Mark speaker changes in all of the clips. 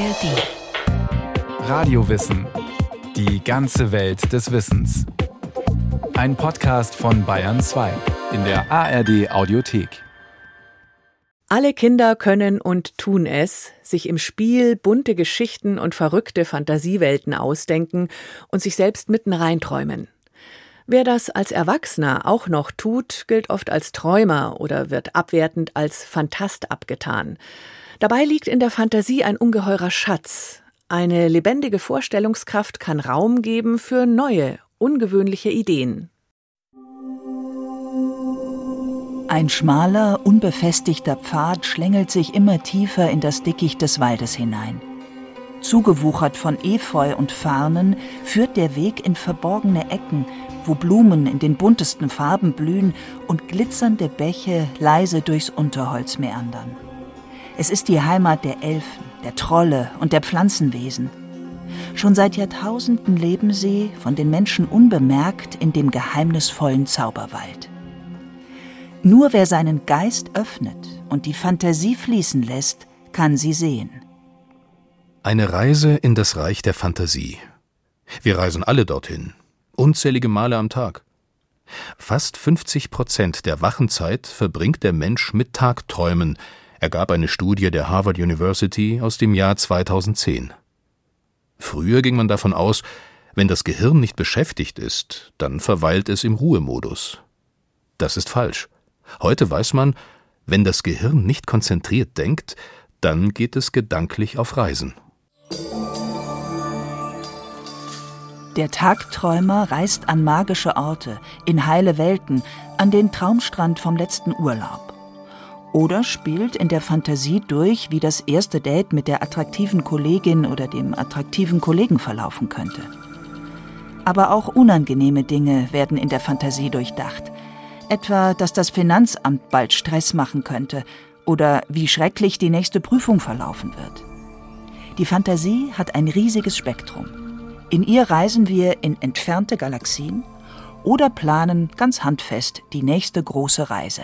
Speaker 1: ARD.
Speaker 2: Radiowissen. Die ganze Welt des Wissens. Ein Podcast von Bayern 2 in der ARD Audiothek.
Speaker 3: Alle Kinder können und tun es, sich im Spiel bunte Geschichten und verrückte Fantasiewelten ausdenken und sich selbst mitten reinträumen. Wer das als Erwachsener auch noch tut, gilt oft als Träumer oder wird abwertend als Fantast abgetan. Dabei liegt in der Fantasie ein ungeheurer Schatz. Eine lebendige Vorstellungskraft kann Raum geben für neue, ungewöhnliche Ideen.
Speaker 4: Ein schmaler, unbefestigter Pfad schlängelt sich immer tiefer in das Dickicht des Waldes hinein. Zugewuchert von Efeu und Farnen führt der Weg in verborgene Ecken, wo Blumen in den buntesten Farben blühen und glitzernde Bäche leise durchs Unterholz meandern. Es ist die Heimat der Elfen, der Trolle und der Pflanzenwesen. Schon seit Jahrtausenden leben sie, von den Menschen unbemerkt, in dem geheimnisvollen Zauberwald. Nur wer seinen Geist öffnet und die Fantasie fließen lässt, kann sie sehen.
Speaker 5: Eine Reise in das Reich der Fantasie. Wir reisen alle dorthin, unzählige Male am Tag. Fast 50 Prozent der Wachenzeit verbringt der Mensch mit Tagträumen, ergab eine Studie der Harvard University aus dem Jahr 2010. Früher ging man davon aus, wenn das Gehirn nicht beschäftigt ist, dann verweilt es im Ruhemodus. Das ist falsch. Heute weiß man, wenn das Gehirn nicht konzentriert denkt, dann geht es gedanklich auf Reisen.
Speaker 4: Der Tagträumer reist an magische Orte, in heile Welten, an den Traumstrand vom letzten Urlaub oder spielt in der Fantasie durch, wie das erste Date mit der attraktiven Kollegin oder dem attraktiven Kollegen verlaufen könnte. Aber auch unangenehme Dinge werden in der Fantasie durchdacht. Etwa, dass das Finanzamt bald Stress machen könnte oder wie schrecklich die nächste Prüfung verlaufen wird. Die Fantasie hat ein riesiges Spektrum. In ihr reisen wir in entfernte Galaxien oder planen ganz handfest die nächste große Reise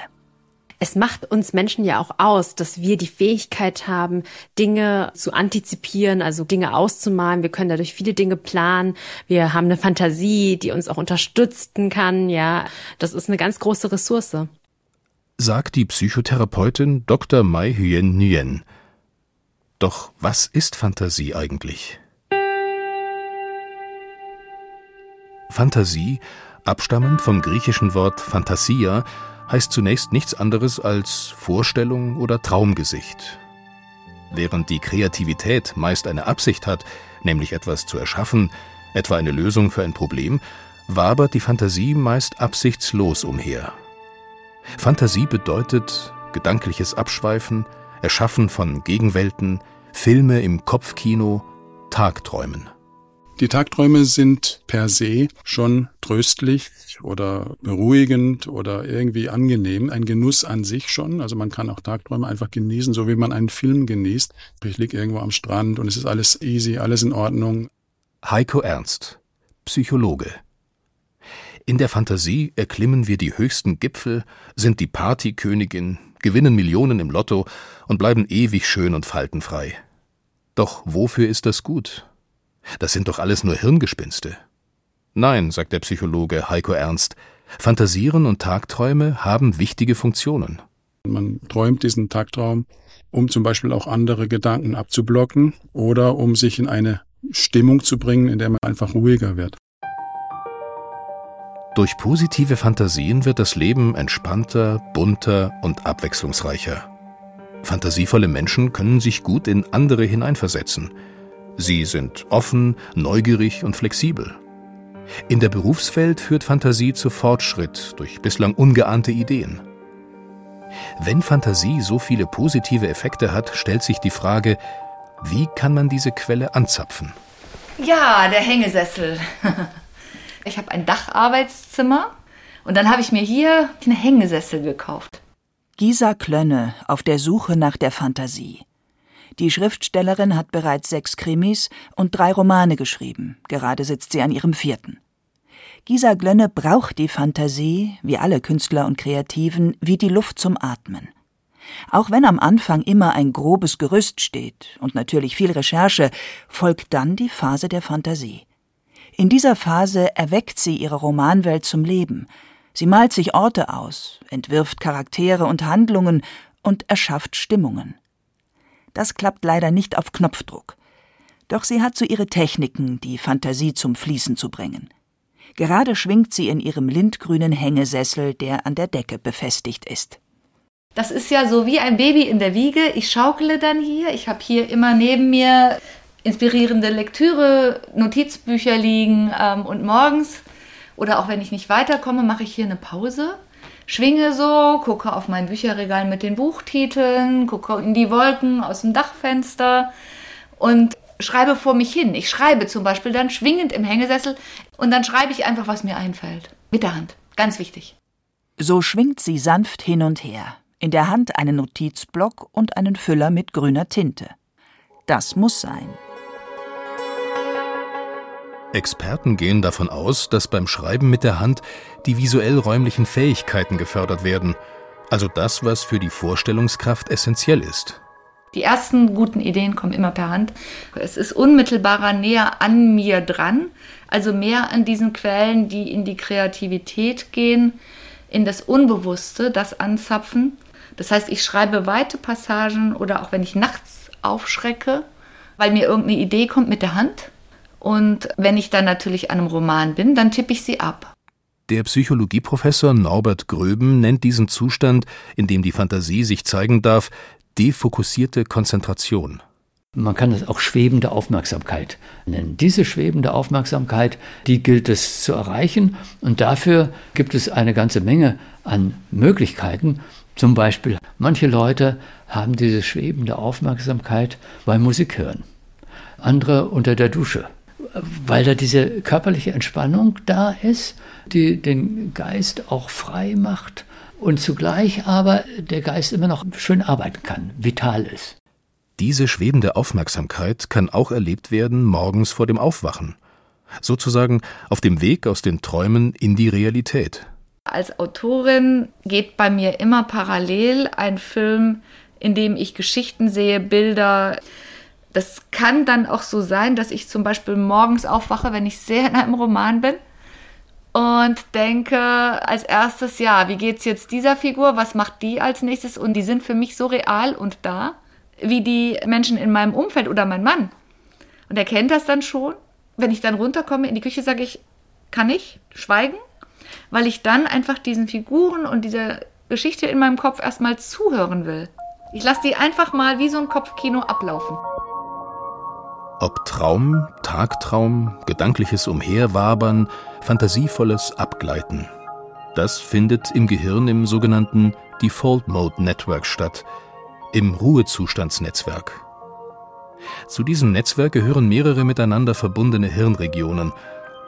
Speaker 6: es macht uns Menschen ja auch aus, dass wir die Fähigkeit haben, Dinge zu antizipieren, also Dinge auszumalen. Wir können dadurch viele Dinge planen. Wir haben eine Fantasie, die uns auch unterstützen kann. Ja, das ist eine ganz große Ressource.
Speaker 5: Sagt die Psychotherapeutin Dr. Mai Hyen Nguyen. Doch was ist Fantasie eigentlich? Fantasie, abstammend vom griechischen Wort Phantasia, heißt zunächst nichts anderes als Vorstellung oder Traumgesicht. Während die Kreativität meist eine Absicht hat, nämlich etwas zu erschaffen, etwa eine Lösung für ein Problem, wabert die Fantasie meist absichtslos umher. Fantasie bedeutet gedankliches Abschweifen, Erschaffen von Gegenwelten, Filme im Kopfkino, Tagträumen.
Speaker 7: Die Tagträume sind per se schon tröstlich oder beruhigend oder irgendwie angenehm, ein Genuss an sich schon. Also man kann auch Tagträume einfach genießen, so wie man einen Film genießt. Ich liege irgendwo am Strand und es ist alles easy, alles in Ordnung.
Speaker 5: Heiko Ernst, Psychologe. In der Fantasie erklimmen wir die höchsten Gipfel, sind die Partykönigin, gewinnen Millionen im Lotto und bleiben ewig schön und faltenfrei. Doch wofür ist das gut? Das sind doch alles nur Hirngespinste. Nein, sagt der Psychologe Heiko Ernst, Fantasieren und Tagträume haben wichtige Funktionen.
Speaker 7: Man träumt diesen Tagtraum, um zum Beispiel auch andere Gedanken abzublocken oder um sich in eine Stimmung zu bringen, in der man einfach ruhiger wird.
Speaker 5: Durch positive Fantasien wird das Leben entspannter, bunter und abwechslungsreicher. Fantasievolle Menschen können sich gut in andere hineinversetzen, Sie sind offen, neugierig und flexibel. In der Berufswelt führt Fantasie zu Fortschritt durch bislang ungeahnte Ideen. Wenn Fantasie so viele positive Effekte hat, stellt sich die Frage, wie kann man diese Quelle anzapfen?
Speaker 8: Ja, der Hängesessel. Ich habe ein Dacharbeitszimmer und dann habe ich mir hier einen Hängesessel gekauft.
Speaker 4: Gisa Klönne auf der Suche nach der Fantasie. Die Schriftstellerin hat bereits sechs Krimis und drei Romane geschrieben. Gerade sitzt sie an ihrem vierten. Gisa Glönne braucht die Fantasie, wie alle Künstler und Kreativen, wie die Luft zum Atmen. Auch wenn am Anfang immer ein grobes Gerüst steht und natürlich viel Recherche, folgt dann die Phase der Fantasie. In dieser Phase erweckt sie ihre Romanwelt zum Leben. Sie malt sich Orte aus, entwirft Charaktere und Handlungen und erschafft Stimmungen. Das klappt leider nicht auf Knopfdruck. Doch sie hat so ihre Techniken, die Fantasie zum Fließen zu bringen. Gerade schwingt sie in ihrem lindgrünen Hängesessel, der an der Decke befestigt ist.
Speaker 8: Das ist ja so wie ein Baby in der Wiege. Ich schaukele dann hier. Ich habe hier immer neben mir inspirierende Lektüre, Notizbücher liegen ähm, und morgens oder auch wenn ich nicht weiterkomme, mache ich hier eine Pause, schwinge so, gucke auf mein Bücherregal mit den Buchtiteln, gucke in die Wolken aus dem Dachfenster und schreibe vor mich hin. Ich schreibe zum Beispiel dann schwingend im Hängesessel und dann schreibe ich einfach, was mir einfällt. Mit der Hand. Ganz wichtig.
Speaker 4: So schwingt sie sanft hin und her in der Hand einen Notizblock und einen Füller mit grüner Tinte. Das muss sein.
Speaker 5: Experten gehen davon aus, dass beim Schreiben mit der Hand die visuell-räumlichen Fähigkeiten gefördert werden, also das, was für die Vorstellungskraft essentiell ist.
Speaker 8: Die ersten guten Ideen kommen immer per Hand. Es ist unmittelbarer näher an mir dran, also mehr an diesen Quellen, die in die Kreativität gehen, in das Unbewusste, das anzapfen. Das heißt, ich schreibe weite Passagen oder auch wenn ich nachts aufschrecke, weil mir irgendeine Idee kommt mit der Hand. Und wenn ich dann natürlich an einem Roman bin, dann tippe ich sie ab.
Speaker 5: Der Psychologieprofessor Norbert Gröben nennt diesen Zustand, in dem die Fantasie sich zeigen darf, defokussierte Konzentration.
Speaker 1: Man kann es auch schwebende Aufmerksamkeit nennen. Diese schwebende Aufmerksamkeit, die gilt es zu erreichen und dafür gibt es eine ganze Menge an Möglichkeiten. Zum Beispiel, manche Leute haben diese schwebende Aufmerksamkeit beim Musik hören, andere unter der Dusche, weil da diese körperliche Entspannung da ist, die den Geist auch frei macht und zugleich aber der Geist immer noch schön arbeiten kann, vital ist.
Speaker 5: Diese schwebende Aufmerksamkeit kann auch erlebt werden morgens vor dem Aufwachen, sozusagen auf dem Weg aus den Träumen in die Realität.
Speaker 8: Als Autorin geht bei mir immer parallel ein Film, in dem ich Geschichten sehe, Bilder. Das kann dann auch so sein, dass ich zum Beispiel morgens aufwache, wenn ich sehr in einem Roman bin und denke als erstes, ja, wie geht's jetzt dieser Figur? Was macht die als nächstes? Und die sind für mich so real und da, wie die Menschen in meinem Umfeld oder mein Mann. Und er kennt das dann schon. Wenn ich dann runterkomme in die Küche, sage ich, kann ich schweigen? weil ich dann einfach diesen Figuren und dieser Geschichte in meinem Kopf erstmal zuhören will. Ich lasse die einfach mal wie so ein Kopfkino ablaufen.
Speaker 5: Ob Traum, Tagtraum, gedankliches Umherwabern, fantasievolles Abgleiten. Das findet im Gehirn im sogenannten Default Mode Network statt, im Ruhezustandsnetzwerk. Zu diesem Netzwerk gehören mehrere miteinander verbundene Hirnregionen,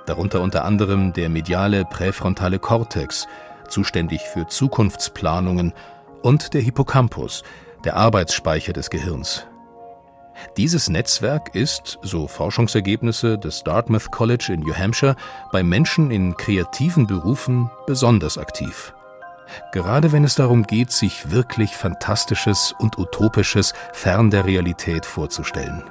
Speaker 5: darunter unter anderem der mediale präfrontale Kortex, zuständig für Zukunftsplanungen, und der Hippocampus, der Arbeitsspeicher des Gehirns. Dieses Netzwerk ist, so Forschungsergebnisse des Dartmouth College in New Hampshire, bei Menschen in kreativen Berufen besonders aktiv. Gerade wenn es darum geht, sich wirklich Fantastisches und Utopisches fern der Realität vorzustellen.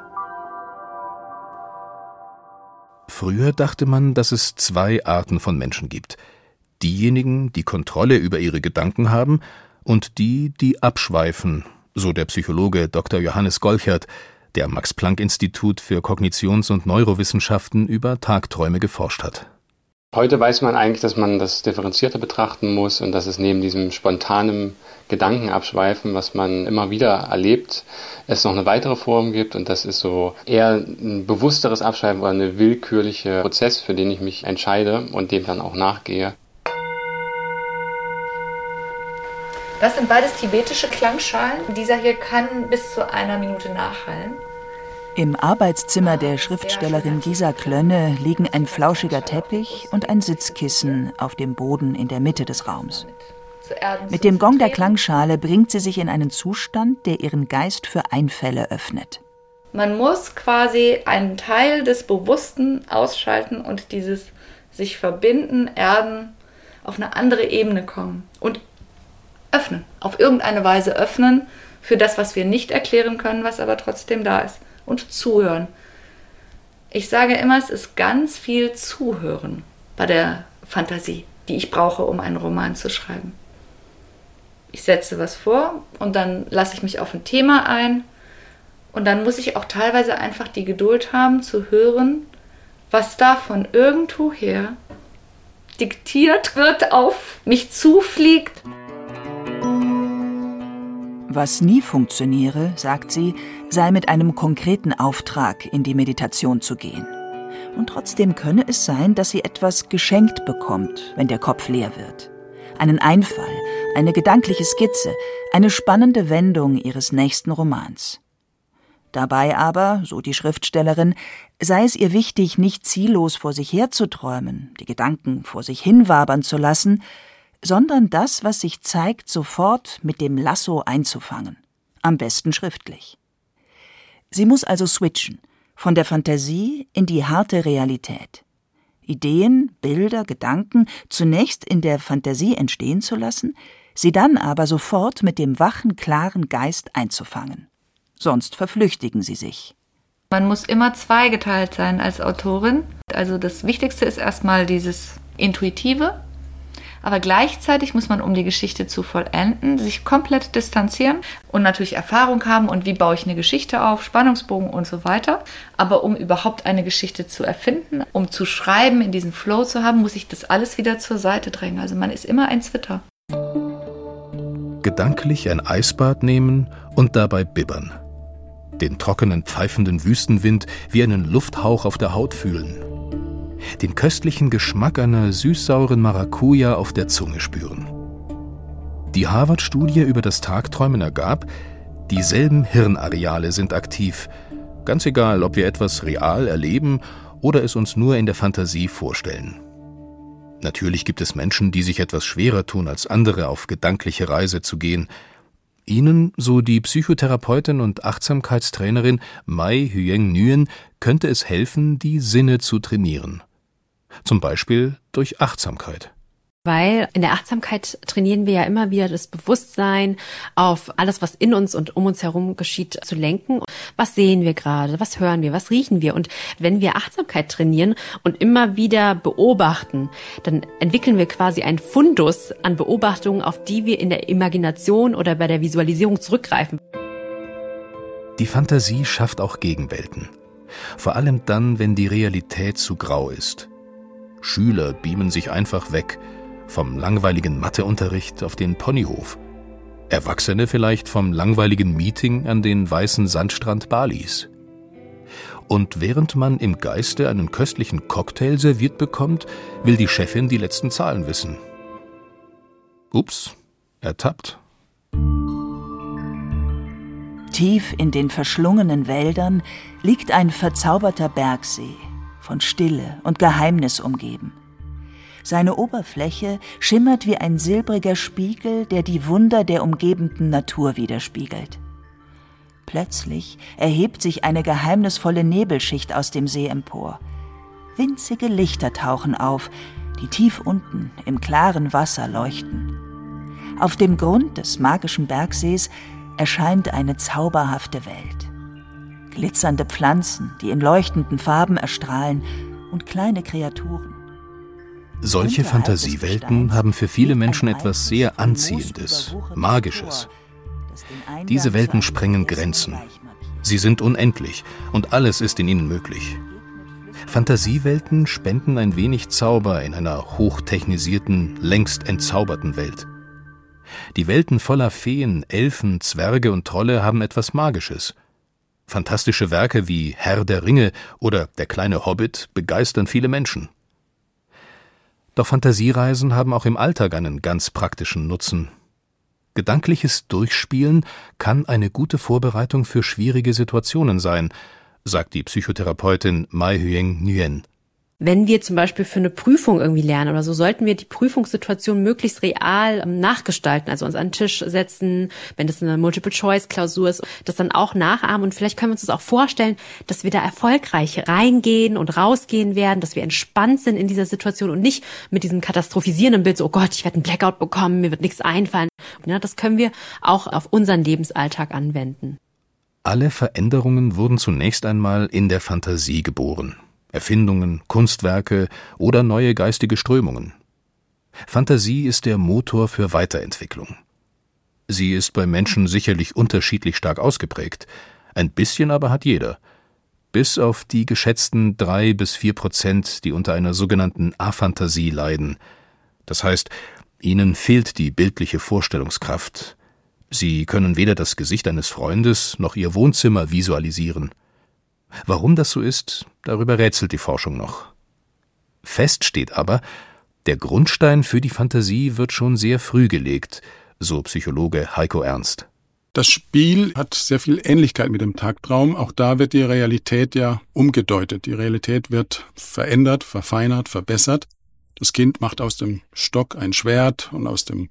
Speaker 5: Früher dachte man, dass es zwei Arten von Menschen gibt. Diejenigen, die Kontrolle über ihre Gedanken haben, und die, die abschweifen, so der Psychologe Dr. Johannes Golchert, der am Max-Planck-Institut für Kognitions- und Neurowissenschaften über Tagträume geforscht hat.
Speaker 9: Heute weiß man eigentlich, dass man das differenzierter betrachten muss und dass es neben diesem spontanen Gedankenabschweifen, was man immer wieder erlebt, es noch eine weitere Form gibt und das ist so eher ein bewussteres Abschweifen oder eine willkürliche Prozess, für den ich mich entscheide und dem dann auch nachgehe.
Speaker 8: Das sind beides tibetische Klangschalen. Dieser hier kann bis zu einer Minute nachhallen.
Speaker 4: Im Arbeitszimmer der Schriftstellerin Gisa Klönne liegen ein flauschiger Teppich und ein Sitzkissen auf dem Boden in der Mitte des Raums. Mit dem Gong der Klangschale bringt sie sich in einen Zustand, der ihren Geist für Einfälle öffnet.
Speaker 8: Man muss quasi einen Teil des Bewussten ausschalten und dieses sich verbinden, erden, auf eine andere Ebene kommen. Und öffnen, auf irgendeine Weise öffnen für das, was wir nicht erklären können, was aber trotzdem da ist. Und zuhören. Ich sage immer, es ist ganz viel Zuhören bei der Fantasie, die ich brauche, um einen Roman zu schreiben. Ich setze was vor und dann lasse ich mich auf ein Thema ein und dann muss ich auch teilweise einfach die Geduld haben zu hören, was da von irgendwoher diktiert wird, auf mich zufliegt.
Speaker 4: Was nie funktioniere, sagt sie, sei mit einem konkreten Auftrag in die Meditation zu gehen. Und trotzdem könne es sein, dass sie etwas geschenkt bekommt, wenn der Kopf leer wird. Einen Einfall, eine gedankliche Skizze, eine spannende Wendung ihres nächsten Romans. Dabei aber, so die Schriftstellerin, sei es ihr wichtig, nicht ziellos vor sich herzuträumen, die Gedanken vor sich hinwabern zu lassen, sondern das, was sich zeigt, sofort mit dem Lasso einzufangen. Am besten schriftlich. Sie muss also switchen, von der Fantasie in die harte Realität. Ideen, Bilder, Gedanken zunächst in der Fantasie entstehen zu lassen, sie dann aber sofort mit dem wachen, klaren Geist einzufangen. Sonst verflüchtigen sie sich.
Speaker 8: Man muss immer zweigeteilt sein als Autorin. Also das Wichtigste ist erstmal dieses Intuitive, aber gleichzeitig muss man, um die Geschichte zu vollenden, sich komplett distanzieren und natürlich Erfahrung haben und wie baue ich eine Geschichte auf, Spannungsbogen und so weiter. Aber um überhaupt eine Geschichte zu erfinden, um zu schreiben, in diesen Flow zu haben, muss ich das alles wieder zur Seite drängen. Also man ist immer ein Zwitter.
Speaker 5: Gedanklich ein Eisbad nehmen und dabei bibbern. Den trockenen, pfeifenden Wüstenwind wie einen Lufthauch auf der Haut fühlen den köstlichen Geschmack einer süßsauren Maracuja auf der Zunge spüren. Die Harvard-Studie über das Tagträumen ergab, dieselben Hirnareale sind aktiv, ganz egal, ob wir etwas real erleben oder es uns nur in der Fantasie vorstellen. Natürlich gibt es Menschen, die sich etwas schwerer tun als andere, auf gedankliche Reise zu gehen. Ihnen, so die Psychotherapeutin und Achtsamkeitstrainerin Mai Hyeng Nguyen, könnte es helfen, die Sinne zu trainieren zum Beispiel durch Achtsamkeit.
Speaker 6: Weil in der Achtsamkeit trainieren wir ja immer wieder das Bewusstsein auf alles, was in uns und um uns herum geschieht, zu lenken. Was sehen wir gerade? Was hören wir? Was riechen wir? Und wenn wir Achtsamkeit trainieren und immer wieder beobachten, dann entwickeln wir quasi einen Fundus an Beobachtungen, auf die wir in der Imagination oder bei der Visualisierung zurückgreifen.
Speaker 5: Die Fantasie schafft auch Gegenwelten. Vor allem dann, wenn die Realität zu grau ist Schüler beamen sich einfach weg, vom langweiligen Matheunterricht auf den Ponyhof. Erwachsene vielleicht vom langweiligen Meeting an den weißen Sandstrand Balis. Und während man im Geiste einen köstlichen Cocktail serviert bekommt, will die Chefin die letzten Zahlen wissen. Ups, ertappt.
Speaker 4: Tief in den verschlungenen Wäldern liegt ein verzauberter Bergsee von Stille und Geheimnis umgeben. Seine Oberfläche schimmert wie ein silbriger Spiegel, der die Wunder der umgebenden Natur widerspiegelt. Plötzlich erhebt sich eine geheimnisvolle Nebelschicht aus dem See empor. Winzige Lichter tauchen auf, die tief unten im klaren Wasser leuchten. Auf dem Grund des magischen Bergsees erscheint eine zauberhafte Welt glitzernde Pflanzen, die in leuchtenden Farben erstrahlen, und kleine Kreaturen.
Speaker 5: Solche Fantasiewelten haben für viele Menschen etwas sehr Anziehendes, Magisches. Diese Welten sprengen Grenzen. Sie sind unendlich und alles ist in ihnen möglich. Fantasiewelten spenden ein wenig Zauber in einer hochtechnisierten, längst entzauberten Welt. Die Welten voller Feen, Elfen, Zwerge und Trolle haben etwas Magisches – Fantastische Werke wie Herr der Ringe oder Der kleine Hobbit begeistern viele Menschen. Doch Fantasiereisen haben auch im Alltag einen ganz praktischen Nutzen. Gedankliches Durchspielen kann eine gute Vorbereitung für schwierige Situationen sein, sagt die Psychotherapeutin Mai Hyeng Nguyen.
Speaker 6: Wenn wir zum Beispiel für eine Prüfung irgendwie lernen oder so, sollten wir die Prüfungssituation möglichst real ähm, nachgestalten, also uns an den Tisch setzen, wenn das eine Multiple-Choice-Klausur ist, das dann auch nachahmen und vielleicht können wir uns das auch vorstellen, dass wir da erfolgreich reingehen und rausgehen werden, dass wir entspannt sind in dieser Situation und nicht mit diesem katastrophisierenden Bild so, oh Gott, ich werde einen Blackout bekommen, mir wird nichts einfallen. Ja, das können wir auch auf unseren Lebensalltag anwenden.
Speaker 5: Alle Veränderungen wurden zunächst einmal in der Fantasie geboren. Erfindungen, Kunstwerke oder neue geistige Strömungen. Fantasie ist der Motor für Weiterentwicklung. Sie ist bei Menschen sicherlich unterschiedlich stark ausgeprägt, ein bisschen aber hat jeder, bis auf die geschätzten drei bis vier Prozent, die unter einer sogenannten Aphantasie leiden. Das heißt, ihnen fehlt die bildliche Vorstellungskraft. Sie können weder das Gesicht eines Freundes noch ihr Wohnzimmer visualisieren. Warum das so ist, darüber rätselt die Forschung noch. Fest steht aber, der Grundstein für die Fantasie wird schon sehr früh gelegt, so Psychologe Heiko Ernst.
Speaker 7: Das Spiel hat sehr viel Ähnlichkeit mit dem Tagtraum. Auch da wird die Realität ja umgedeutet. Die Realität wird verändert, verfeinert, verbessert. Das Kind macht aus dem Stock ein Schwert und aus dem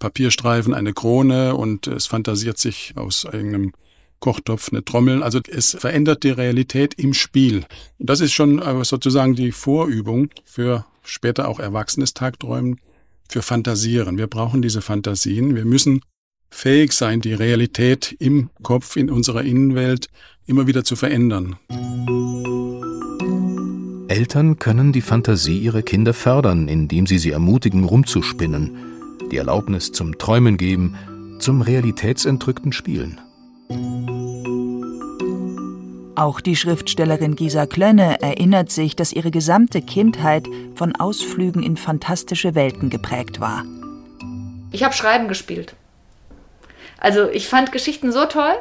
Speaker 7: Papierstreifen eine Krone und es fantasiert sich aus irgendeinem Kochtopf, eine Trommel. Also es verändert die Realität im Spiel. Und das ist schon äh, sozusagen die Vorübung für später auch erwachsenes Tagträumen, für Fantasieren. Wir brauchen diese Fantasien. Wir müssen fähig sein, die Realität im Kopf, in unserer Innenwelt immer wieder zu verändern.
Speaker 5: Eltern können die Fantasie ihrer Kinder fördern, indem sie sie ermutigen, rumzuspinnen, die Erlaubnis zum Träumen geben, zum realitätsentrückten Spielen.
Speaker 4: Auch die Schriftstellerin Gisa Klönne erinnert sich, dass ihre gesamte Kindheit von Ausflügen in fantastische Welten geprägt war.
Speaker 8: Ich habe Schreiben gespielt. Also ich fand Geschichten so toll.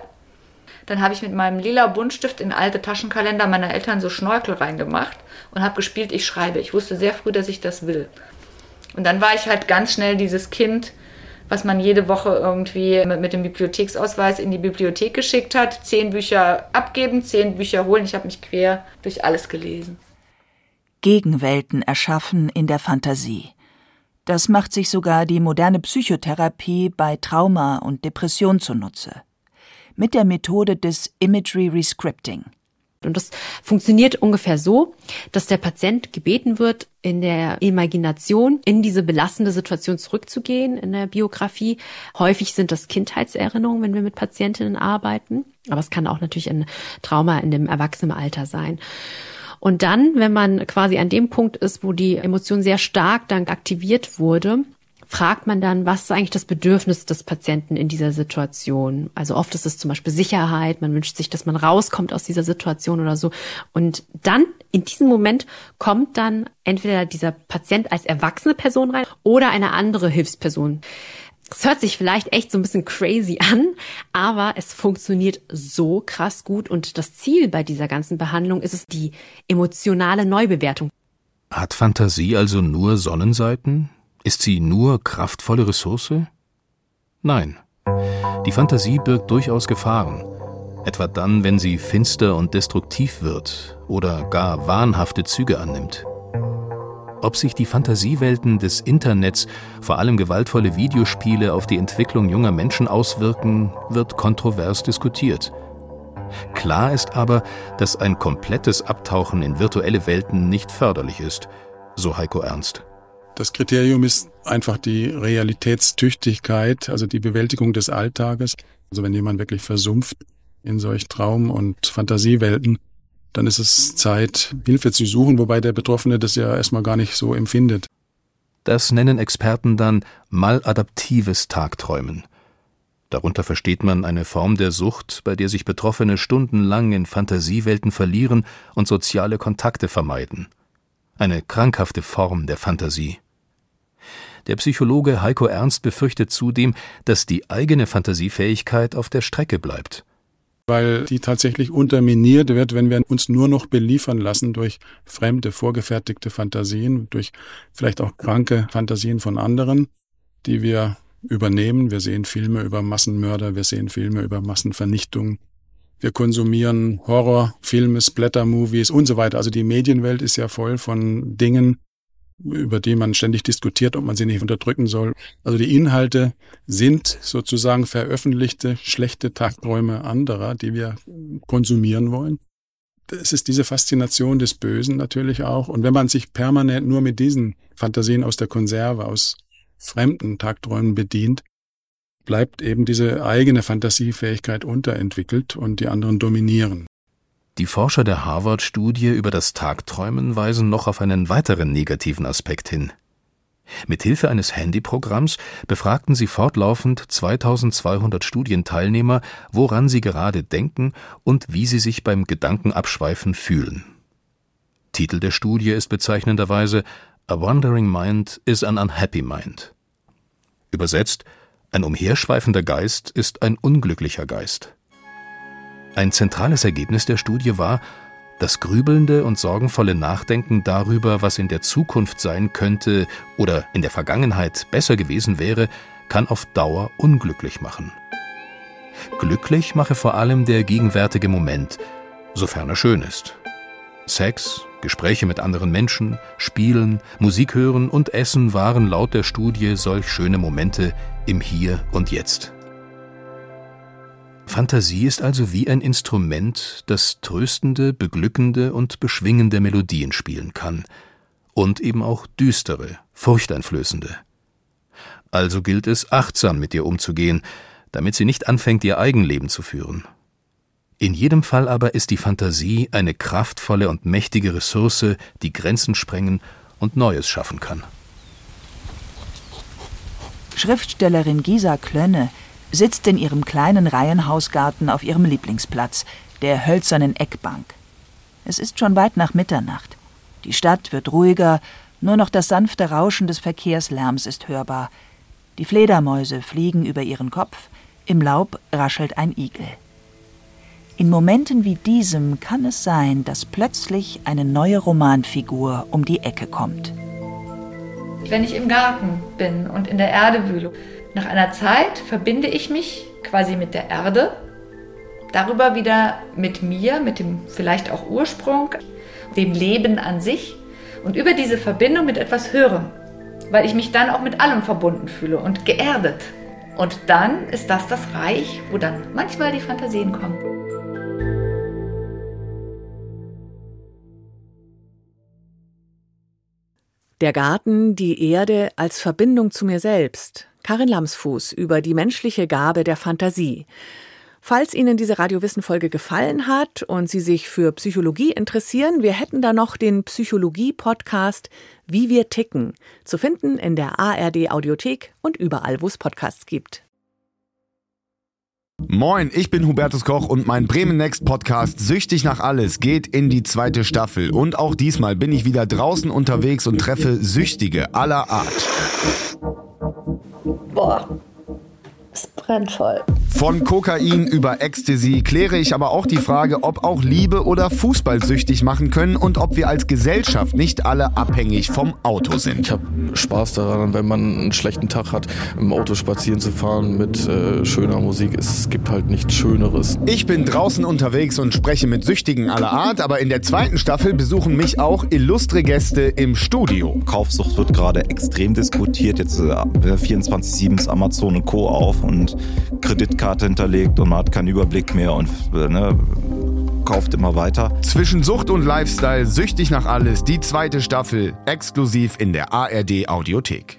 Speaker 8: Dann habe ich mit meinem lila Buntstift in alte Taschenkalender meiner Eltern so Schnorkel reingemacht und habe gespielt, ich schreibe. Ich wusste sehr früh, dass ich das will. Und dann war ich halt ganz schnell dieses Kind, was man jede Woche irgendwie mit, mit dem Bibliotheksausweis in die Bibliothek geschickt hat. Zehn Bücher abgeben, zehn Bücher holen. Ich habe mich quer durch alles gelesen.
Speaker 4: Gegenwelten erschaffen in der Fantasie. Das macht sich sogar die moderne Psychotherapie bei Trauma und Depression zunutze. Mit der Methode des Imagery Rescripting.
Speaker 6: Und das funktioniert ungefähr so, dass der Patient gebeten wird, in der Imagination in diese belastende Situation zurückzugehen in der Biografie. Häufig sind das Kindheitserinnerungen, wenn wir mit Patientinnen arbeiten. Aber es kann auch natürlich ein Trauma in dem Erwachsenenalter sein. Und dann, wenn man quasi an dem Punkt ist, wo die Emotion sehr stark dann aktiviert wurde, fragt man dann, was ist eigentlich das Bedürfnis des Patienten in dieser Situation? Also oft ist es zum Beispiel Sicherheit, man wünscht sich, dass man rauskommt aus dieser Situation oder so. Und dann, in diesem Moment, kommt dann entweder dieser Patient als erwachsene Person rein oder eine andere Hilfsperson. Es hört sich vielleicht echt so ein bisschen crazy an, aber es funktioniert so krass gut und das Ziel bei dieser ganzen Behandlung ist es die emotionale Neubewertung.
Speaker 5: Hat Fantasie also nur Sonnenseiten? Ist sie nur kraftvolle Ressource? Nein. Die Fantasie birgt durchaus Gefahren. Etwa dann, wenn sie finster und destruktiv wird oder gar wahnhafte Züge annimmt. Ob sich die Fantasiewelten des Internets, vor allem gewaltvolle Videospiele, auf die Entwicklung junger Menschen auswirken, wird kontrovers diskutiert. Klar ist aber, dass ein komplettes Abtauchen in virtuelle Welten nicht förderlich ist, so Heiko Ernst.
Speaker 7: Das Kriterium ist einfach die Realitätstüchtigkeit, also die Bewältigung des Alltages. Also wenn jemand wirklich versumpft in solch Traum- und Fantasiewelten, dann ist es Zeit, Hilfe zu suchen, wobei der Betroffene das ja erstmal gar nicht so empfindet.
Speaker 5: Das nennen Experten dann maladaptives Tagträumen. Darunter versteht man eine Form der Sucht, bei der sich Betroffene stundenlang in Fantasiewelten verlieren und soziale Kontakte vermeiden. Eine krankhafte Form der Fantasie. Der Psychologe Heiko Ernst befürchtet zudem, dass die eigene Fantasiefähigkeit auf der Strecke bleibt.
Speaker 7: Weil die tatsächlich unterminiert wird, wenn wir uns nur noch beliefern lassen durch fremde, vorgefertigte Fantasien, durch vielleicht auch kranke Fantasien von anderen, die wir übernehmen. Wir sehen Filme über Massenmörder, wir sehen Filme über Massenvernichtung, Wir konsumieren Horrorfilme, Splatter-Movies und so weiter. Also die Medienwelt ist ja voll von Dingen, über die man ständig diskutiert, ob man sie nicht unterdrücken soll. Also die Inhalte sind sozusagen veröffentlichte schlechte Tagträume anderer, die wir konsumieren wollen. Es ist diese Faszination des Bösen natürlich auch. Und wenn man sich permanent nur mit diesen Fantasien aus der Konserve, aus fremden Tagträumen bedient, bleibt eben diese eigene Fantasiefähigkeit unterentwickelt und die anderen dominieren.
Speaker 5: Die Forscher der Harvard-Studie über das Tagträumen weisen noch auf einen weiteren negativen Aspekt hin. Mithilfe eines Handyprogramms befragten sie fortlaufend 2200 Studienteilnehmer, woran sie gerade denken und wie sie sich beim Gedankenabschweifen fühlen. Titel der Studie ist bezeichnenderweise A Wandering Mind is an Unhappy Mind. Übersetzt ein umherschweifender Geist ist ein unglücklicher Geist. Ein zentrales Ergebnis der Studie war, das grübelnde und sorgenvolle Nachdenken darüber, was in der Zukunft sein könnte oder in der Vergangenheit besser gewesen wäre, kann auf Dauer unglücklich machen. Glücklich mache vor allem der gegenwärtige Moment, sofern er schön ist. Sex, Gespräche mit anderen Menschen, Spielen, Musik hören und Essen waren laut der Studie solch schöne Momente im Hier und Jetzt. Fantasie ist also wie ein Instrument, das tröstende, beglückende und beschwingende Melodien spielen kann und eben auch düstere, furchteinflößende. Also gilt es, achtsam mit ihr umzugehen, damit sie nicht anfängt, ihr Eigenleben zu führen. In jedem Fall aber ist die Fantasie eine kraftvolle und mächtige Ressource, die Grenzen sprengen und Neues schaffen kann.
Speaker 4: Schriftstellerin Gisa Klönne sitzt in ihrem kleinen Reihenhausgarten auf ihrem Lieblingsplatz, der hölzernen Eckbank. Es ist schon weit nach Mitternacht. Die Stadt wird ruhiger, nur noch das sanfte Rauschen des Verkehrslärms ist hörbar. Die Fledermäuse fliegen über ihren Kopf, im Laub raschelt ein Igel. In Momenten wie diesem kann es sein, dass plötzlich eine neue Romanfigur um die Ecke kommt.
Speaker 8: Wenn ich im Garten bin und in der Erde wühle, nach einer Zeit verbinde ich mich quasi mit der Erde, darüber wieder mit mir, mit dem vielleicht auch Ursprung, dem Leben an sich und über diese Verbindung mit etwas Höherem, weil ich mich dann auch mit allem verbunden fühle und geerdet. Und dann ist das das Reich, wo dann manchmal die Fantasien kommen.
Speaker 3: Der Garten, die Erde als Verbindung zu mir selbst. Karin Lamsfuß über die menschliche Gabe der Fantasie. Falls Ihnen diese Radiowissen-Folge gefallen hat und Sie sich für Psychologie interessieren, wir hätten da noch den Psychologie-Podcast Wie wir ticken, zu finden in der ARD-Audiothek und überall, wo es Podcasts gibt.
Speaker 10: Moin, ich bin Hubertus Koch und mein Bremen Next Podcast Süchtig nach alles geht in die zweite Staffel. Und auch diesmal bin ich wieder draußen unterwegs und treffe Süchtige aller Art.
Speaker 11: Boah, es brennt voll.
Speaker 10: Von Kokain über Ecstasy kläre ich aber auch die Frage, ob auch Liebe oder Fußball süchtig machen können und ob wir als Gesellschaft nicht alle abhängig vom Auto sind.
Speaker 12: Ich habe Spaß daran, wenn man einen schlechten Tag hat, im Auto spazieren zu fahren mit äh, schöner Musik. Es gibt halt nichts Schöneres.
Speaker 10: Ich bin draußen unterwegs und spreche mit Süchtigen aller Art, aber in der zweiten Staffel besuchen mich auch illustre Gäste im Studio.
Speaker 13: Kaufsucht wird gerade extrem diskutiert. Jetzt äh, 24-7 ist Amazon und Co. auf und Kreditkarte hinterlegt und man hat keinen Überblick mehr und äh, ne, kauft immer weiter.
Speaker 10: Zwischen Sucht und Lifestyle, süchtig nach alles, die zweite Staffel, exklusiv in der ARD Audiothek.